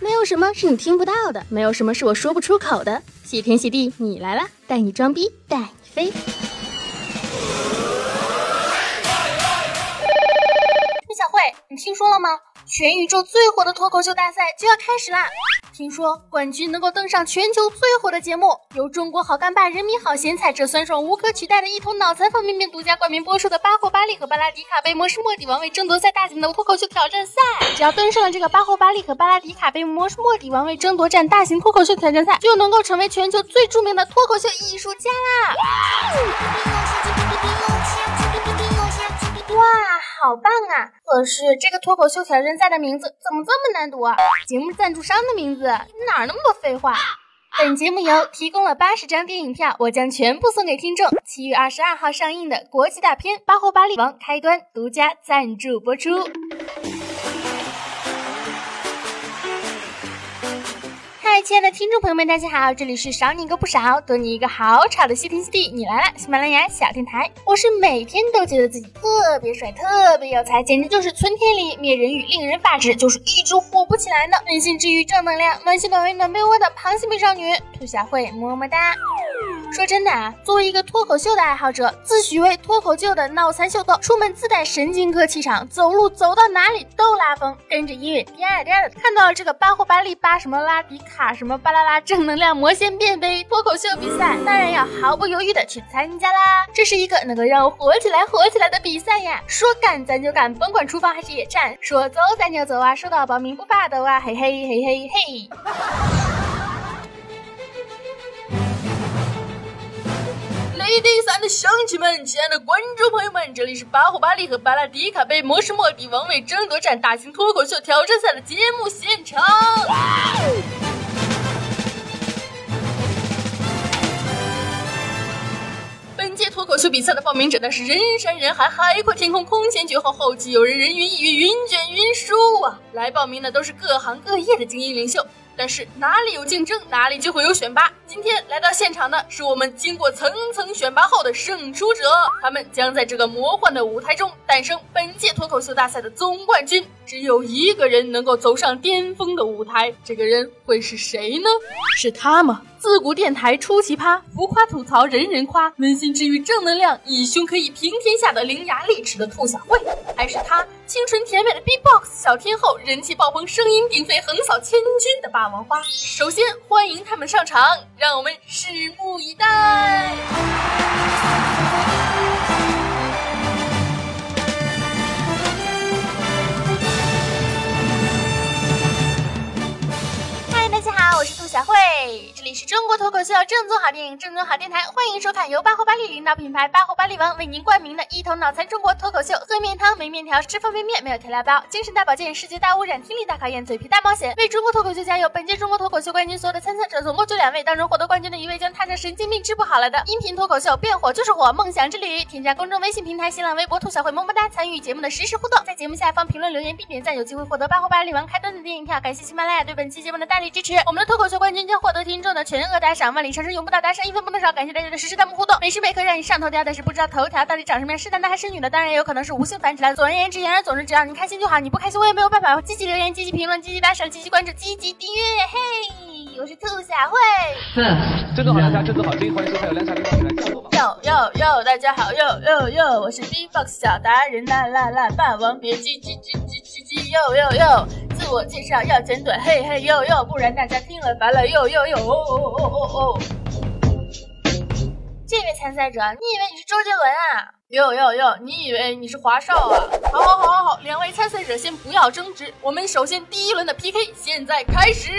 没有什么是你听不到的，没有什么是我说不出口的。谢天谢地，你来了，带你装逼，带你飞。李小慧，你听说了吗？全宇宙最火的脱口秀大赛就要开始啦！听说冠军能够登上全球最火的节目，由中国好干爸、人民好咸菜这酸爽无可取代的一头脑残方便面独家冠名播出的巴霍巴利和巴拉迪卡杯魔术莫迪王位争夺赛大型的脱口秀挑战赛。只要登上了这个巴霍巴利和巴拉迪卡杯魔术莫迪王位争夺战大型脱口秀挑战赛，就能够成为全球最著名的脱口秀艺术家啦！哇，好棒啊！可是这个脱口秀挑战赛的名字怎么这么难读啊？节目赞助商的名字你哪那么多废话？本节目由提供了八十张电影票，我将全部送给听众。七月二十二号上映的国际大片《巴霍巴利王》开端独家赞助播出。亲爱的听众朋友们，大家好，这里是少你一个不少，多你一个好吵的西天西地，你来了，喜马拉雅小电台，我是每天都觉得自己特别帅、特别有才，简直就是春天里灭人欲，令人发指，就是一直火不起来的，温馨治愈正能量，暖心暖胃暖被窝的螃蟹美少女兔小慧，么么哒。说真的啊，作为一个脱口秀的爱好者，自诩为脱口秀的脑残秀逗，出门自带神经科气场，走路走到哪里都拉风，跟着音乐颠颠的。看到了这个巴霍巴利巴什么拉迪卡什么巴拉拉正能量魔仙变飞脱口秀比赛，当然要毫不犹豫的去参加啦！这是一个能够让我火起来火起来的比赛呀！说干咱就干，甭管厨房还是野战；说走咱就走啊，收到报名不发抖啊，嘿嘿嘿嘿嘿。第三的乡亲们，亲爱的观众朋友们，这里是巴霍巴利和巴拉迪卡杯魔术莫迪王位争夺战大型脱口秀挑战赛的节目现场。本届脱口秀比赛的报名者那是人山人海，海阔天空，空前绝后，后继有人，人云亦云，云卷云舒啊！来报名的都是各行各业的精英领袖。但是哪里有竞争，哪里就会有选拔。今天来到现场的是我们经过层层选拔后的胜出者，他们将在这个魔幻的舞台中诞生本届脱口秀大赛的总冠军。只有一个人能够走上巅峰的舞台，这个人会是谁呢？是他吗？自古电台出奇葩，浮夸吐槽人人夸，温馨治愈正能量，以胸可以平天下的伶牙俐齿的兔小慧，还是他清纯甜美的 B-box 小天后，人气爆棚，声音鼎沸，横扫千军的霸王花？首先欢迎他们上场，让我们拭目以待。正宗好电影正宗好电台，欢迎收看由巴霍巴利领导品牌巴霍巴利王为您冠名的一头脑残中国脱口秀。喝面汤没面条，吃方便面没有调料包，精神大保健，世界大污染，听力大考验，嘴皮大冒险，为中国脱口秀加油！本届中国脱口秀冠军所有的参赛者总共就两位，当中获得冠军的一位将踏上神经病治不好了的 音频脱口秀，变火就是火，梦想之旅。添加公众微信平台新浪微博兔小慧么么哒，参与节目的实时互动，在节目下方评论留言并点赞，有机会获得巴霍巴利王开端的电影票。感谢喜马拉雅对本期节目的大力支持，我们。的脱口秀冠军将获得听众的全额打赏，万里长生永不倒，打赏一分不能少。感谢大家的实时弹幕互动，每时每刻让你上头条，但是不知道头条到底长什么样，是男的还是女的？当然也有可能是无性繁殖的。总而言之，言而总之，只要你开心就好，你不开心我也没有办法。积极留言，积极评论，积极打赏，积极关注，积极订阅。嘿，我是兔小慧。真的好，大家真的好，欢迎收看由蓝茶领导来直播。哟哟哟，大家好，哟哟哟，我是 B-box 小达人，啦啦啦，霸王别姬，叽叽叽叽叽，哟哟哟，自我介绍要简短，嘿嘿呦呦，不然大家听了烦了，呦呦呦，哦哦哦哦哦。这位参赛者，你以为你周杰伦啊？哟哟哟，你以为你是华少啊？好，好，好，好，好，两位参赛者先不要争执，我们首先第一轮的 PK 现在开始。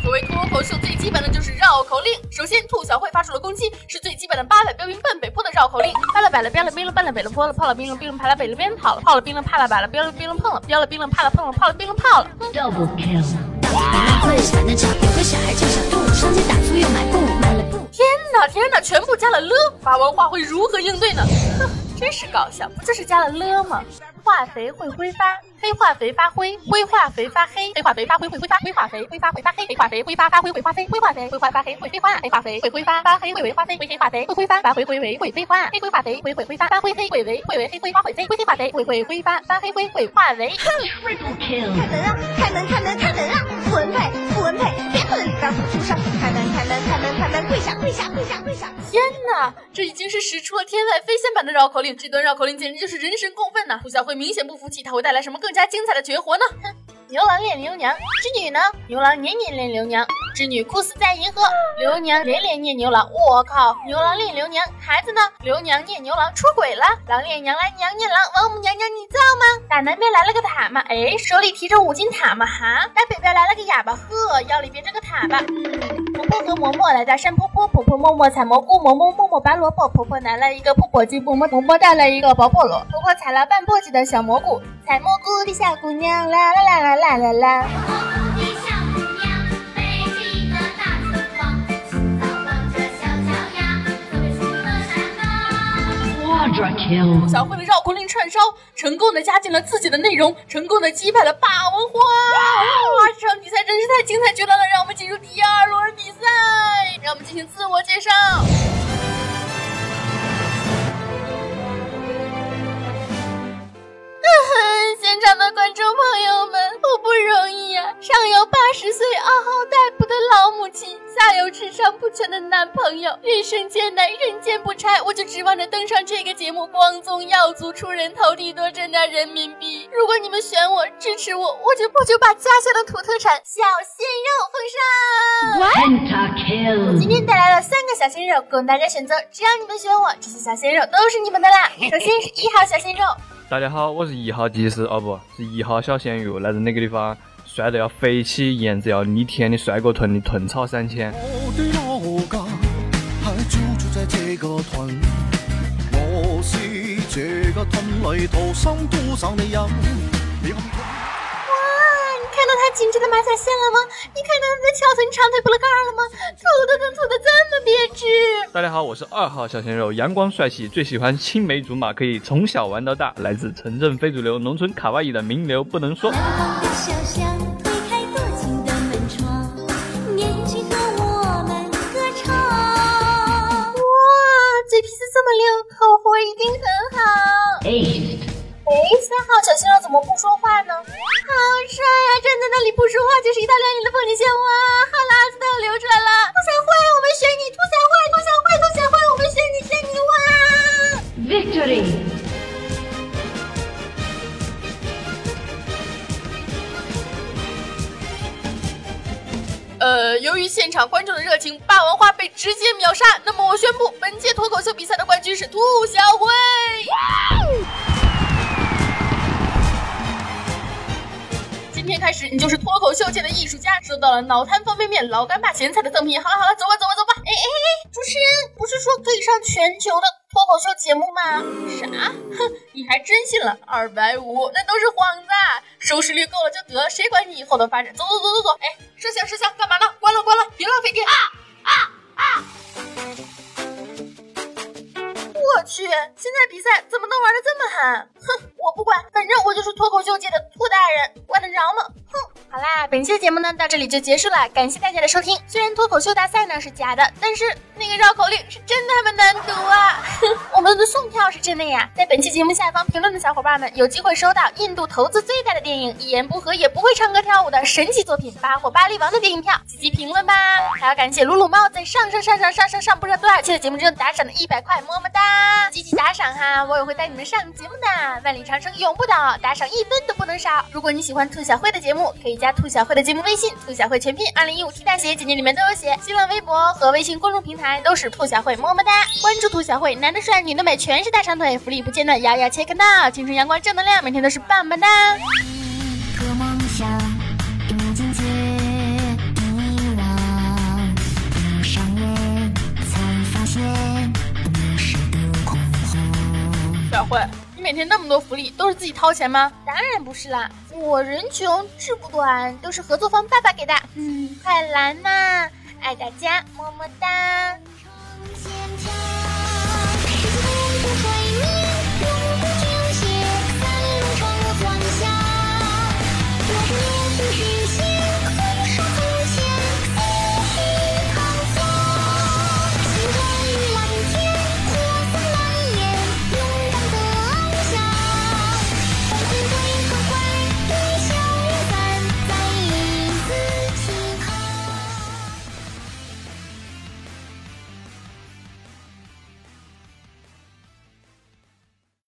作为脱口秀最基本的就是绕口令，首先兔小慧发出了攻击，是最基本的八百标兵奔北坡的绕口令。巴了摆了标了兵了奔了北了坡了泡了冰了冰了爬了北了边跑了泡了冰了怕了摆了标了冰了碰了标了冰了怕了碰了泡了冰了泡了。Double kill。天哪天哪，全部加了了，霸王花会如何应对呢？哼。真是搞笑，不就是加了了吗？化肥会挥发，黑化肥发灰，灰化肥发黑，黑化肥发灰会挥发，灰化肥挥发会发黑，黑化肥挥发发灰会发灰，灰化肥挥发发黑会飞花，黑化肥会挥发发黑会为花飞，灰黑化肥会挥发发灰会为会飞花，黑灰化肥会会挥发发灰黑会为会为黑灰花会飞，灰黑化肥会会挥发发黑灰会化为。太能了，太能太能太能了，混配。困，赶出声，开门开门开门开门，跪下跪下跪下跪下！天哪，这已经是使出了天外飞仙般的绕口令，这段绕口令简直就是人神共愤呐！胡小慧明显不服气，他会带来什么更加精彩的绝活呢？哼。牛郎恋牛娘，织女呢？牛郎年年恋牛娘，织女哭死在银河。刘娘连连念牛郎，我靠！牛郎恋刘娘，孩子呢？刘娘念牛郎出轨了。郎恋娘来娘念郎，王母娘娘你造吗？打南边来了个塔嘛，哎，手里提着五金塔嘛哈。打北边来了个哑巴，呵，腰里别着个塔吧。婆和嬷嬷来到山坡坡，婆婆嬷嬷采蘑菇，嬷嬷嬷嬷拔萝卜，婆婆拿了一个破簸箕，嬷嬷嬷嬷带了一个薄菠萝，婆婆采了半簸箕的小蘑菇，采蘑菇的小姑娘啦啦啦啦啦啦啦。兔小慧的绕口令串烧成功的加进了自己的内容，成功的击败了霸王花。哇，这场比赛真是太精彩绝伦了！让我们人生艰难，人间不拆，我就指望着登上这个节目，光宗耀祖，出人头地，多挣点人民币。如果你们选我，支持我，我就不就把家乡的土特产小鲜肉奉上。我今天带来了三个小鲜肉供大家选择，只要你们选我，这些小鲜肉都是你们的啦。首先是一号小鲜肉。大家好，我是一号技师，哦不是一号小鲜肉，来自那个地方？帅的要飞起，颜值要逆天的帅哥屯的屯草三千。我的老家还就个屯，我是这个屯里土生土长的人。看到他紧致的马甲线了吗？你看到他的翘臀长腿不勒盖了吗？吐的都吐的这么别致。大家好，我是二号小鲜肉，阳光帅气，最喜欢青梅竹马，可以从小玩到大，来自城镇非主流，农村卡哇伊的名流不能说。溜，口活一定很好。哎，三号小鲜肉怎么不说话呢？好帅呀！站在那里不说话，就是一大亮眼的风景线哇！哈喇子都要流出来了。兔小慧，我们选你！兔小慧，兔小慧，于现场观众的热情，霸王花被直接秒杀。那么我宣布，本届脱口秀比赛的冠军是兔小慧。今天开始，你就是脱口秀界的艺术家，收到了脑瘫方便面、老干爸咸菜的赠品。好了好了，走吧走吧走吧。哎哎哎，主持人不是说可以上全球的脱口秀节目吗？啥？哼，你还真信了？二百五，那都是幌子，收视率够了就得，谁管你以后的发展？走走走走走。哎，摄像摄像，干嘛呢？关了关了，别浪费电。啊啊啊！我去，现在比赛怎么能玩的这么狠？哼，我不管，反正我就是脱口秀界的兔大人，管得着吗？哼。好啦，本期的节目呢到这里就结束了，感谢大家的收听。虽然脱口秀大赛呢是假的，但是那个绕口令是真他妈难读啊！我们的送票是真的呀，在本期节目下方评论的小伙伴们有机会收到印度投资最大的电影，一言不合也不会唱歌跳舞的神奇作品《巴霍巴利王》的电影票，积极评论吧！还要感谢鲁鲁猫在上上上上上上上不知道多少期的节目中打赏的一百块，么么哒！积极打赏哈，我也会带你们上节目的，万里长城永不倒，打赏一分都不能少。如果你喜欢兔小慧的节目，可以。加兔小慧的节目微信，兔小慧全拼二零一五 T 大写，简介里面都有写。新浪微博和微信公众平台都是兔小慧，么么哒！关注兔小慧，男的帅，女的美，全是大长腿，福利不间断，摇摇切克闹，青春阳光正能量，每天都是棒棒哒！小慧。每天那么多福利，都是自己掏钱吗？当然不是啦，我人穷志不短，都是合作方爸爸给的。嗯，快来嘛，爱大家，么么哒。